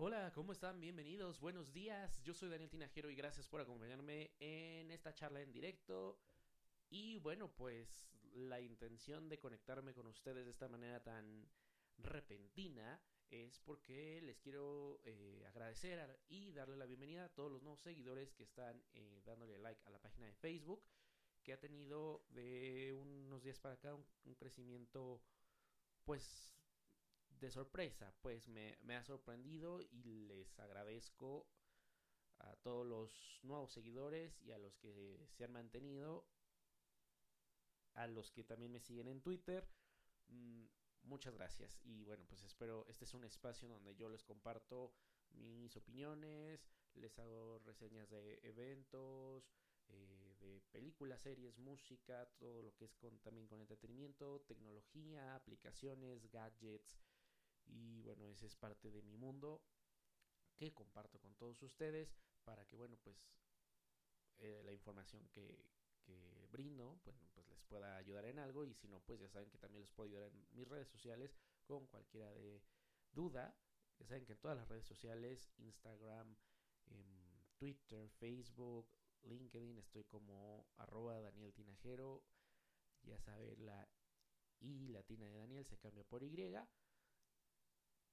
Hola, ¿cómo están? Bienvenidos, buenos días. Yo soy Daniel Tinajero y gracias por acompañarme en esta charla en directo. Y bueno, pues la intención de conectarme con ustedes de esta manera tan repentina es porque les quiero eh, agradecer y darle la bienvenida a todos los nuevos seguidores que están eh, dándole like a la página de Facebook, que ha tenido de unos días para acá un, crecimiento pues de sorpresa, pues me, me ha sorprendido y les agradezco a todos los nuevos seguidores y a los que se han mantenido, a los que también me siguen en Twitter. Mm, muchas gracias y bueno pues espero este es un espacio donde yo les comparto mis opiniones les hago reseñas de eventos eh, de películas series música todo lo que es con también con entretenimiento tecnología aplicaciones gadgets y bueno ese es parte de mi mundo que comparto con todos ustedes para que bueno pues eh, la información que, brindo, bueno, pues les pueda ayudar en algo y si no, pues ya saben que también les puedo ayudar en mis redes sociales con cualquiera de duda. Ya saben que en todas las redes sociales, Instagram, em, Twitter, Facebook, LinkedIn, estoy como arroba Daniel Tinajero. Ya saben, la I latina de Daniel se cambia por Y.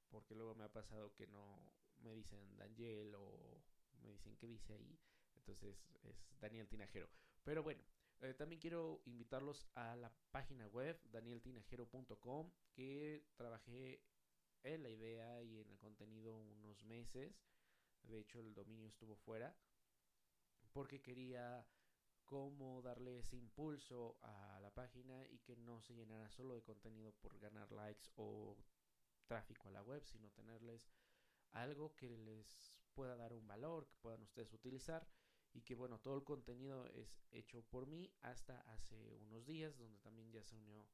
Porque luego me ha pasado que no me dicen Daniel o me dicen qué dice ahí. Entonces es Daniel Tinajero. Pero bueno, eh, también quiero invitarlos a la página web danieltinajero.com que trabajé en la idea y en el contenido unos meses. De hecho, el dominio estuvo fuera porque quería cómo darle ese impulso a la página y que no se llenara solo de contenido por ganar likes o tráfico a la web, sino tenerles algo que les pueda dar un valor, que puedan ustedes utilizar y que bueno, todo el contenido es hecho por mí hasta hace unos días, donde también ya se unió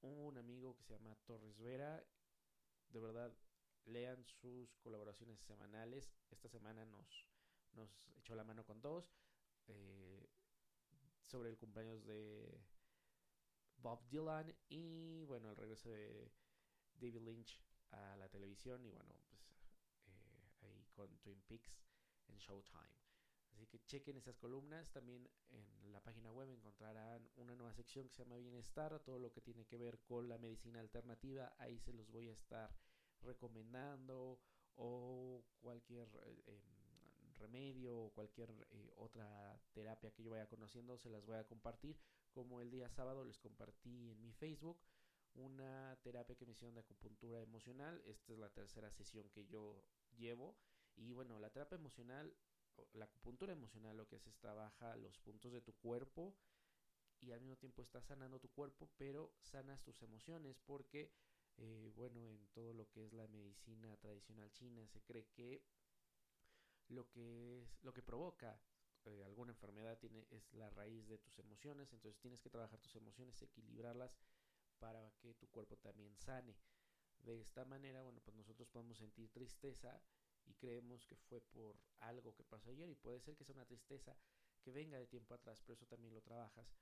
un amigo que se llama Torres Vera. De verdad, lean sus colaboraciones semanales. Esta semana nos, nos echó la mano con dos eh, sobre el cumpleaños de Bob Dylan y bueno, el regreso de David Lynch a la televisión y bueno, pues eh, ahí con Twin Peaks en Showtime. Así que chequen esas columnas. También en la página web encontrarán una nueva sección que se llama Bienestar, todo lo que tiene que ver con la medicina alternativa. Ahí se los voy a estar recomendando o cualquier eh, em, remedio o cualquier eh, otra terapia que yo vaya conociendo se las voy a compartir como el día sábado les compartí en mi Facebook una terapia que me hicieron de acupuntura emocional. Esta es la tercera sesión que yo llevo. Y bueno la terapia emocional la acupuntura emocional lo que hace es trabaja los puntos de tu cuerpo y al mismo tiempo estás sanando tu cuerpo, pero sanas tus emociones porque, eh, bueno, en todo lo que es la medicina tradicional china se cree que lo que es lo que provoca eh, alguna enfermedad tiene es la raíz de tus emociones, entonces tienes que trabajar tus emociones, equilibrarlas para que tu cuerpo también sane. De esta manera, bueno, pues nosotros podemos sentir tristeza y creemos que fue por algo que pasó ayer y puede ser que sea una tristeza que venga de tiempo atrás, pero eso también lo trabajas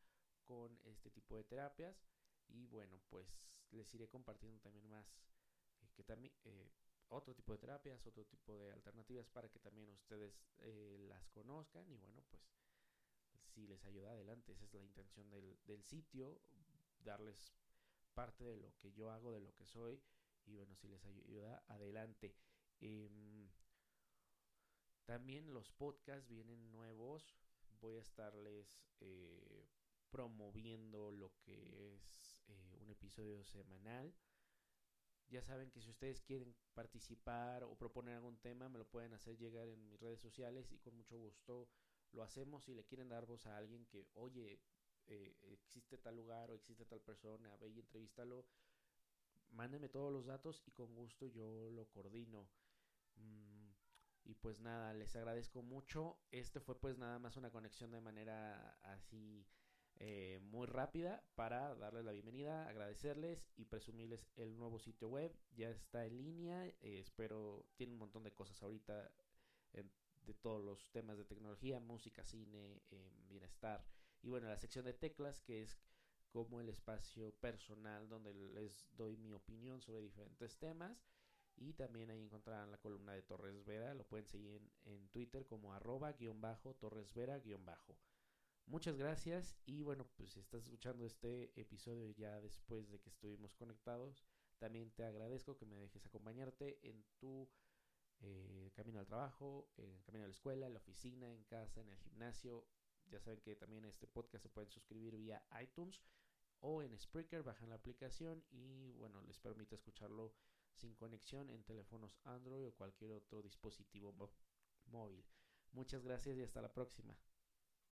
con este tipo de terapias y bueno, pues les iré compartiendo también más eh, que también eh, otro tipo de terapias, otro tipo de alternativas para que también ustedes eh, las conozcan y bueno, pues si les ayuda adelante, esa es la intención del, del sitio, darles parte de lo que yo hago, de lo que soy y bueno, si les ayuda adelante. Em, también los podcasts vienen nuevos. Voy a estarles eh, promoviendo lo que es eh, un episodio semanal. Ya saben que si ustedes quieren participar o proponer algún tema, me lo pueden hacer llegar en mis redes sociales y con mucho gusto lo hacemos. Si le quieren dar voz a alguien que, oye, eh, existe tal lugar o existe tal persona, ve y entrevístalo, mándenme todos los datos y con gusto yo lo coordino. Mm, y pues nada, les agradezco mucho. Este fue pues nada más una conexión de manera así eh, muy rápida para darles la bienvenida, agradecerles y presumirles el nuevo sitio web. Ya está en línea, eh, espero, tiene un montón de cosas ahorita de todos los temas de tecnología, música, cine, em, bienestar. Y bueno, la sección de teclas que es como el espacio personal donde les doy mi opinión sobre diferentes temas Y también ahí encontrarán la columna de Torres Vera. Lo pueden seguir en, en Twitter como arroba guion bajo Torres Vera guion bajo. Muchas gracias y bueno, pues si estás escuchando este episodio ya después de que estuvimos conectados, también te agradezco que me dejes acompañarte en tu eh, camino al trabajo, en el camino a la escuela, en la oficina, en casa, en el gimnasio. Ya saben que también este podcast se pueden suscribir vía iTunes o en Spreaker, bajan la aplicación y bueno, les permite escucharlo sin conexión en teléfonos Android o cualquier otro dispositivo móvil. Muchas gracias y hasta la próxima.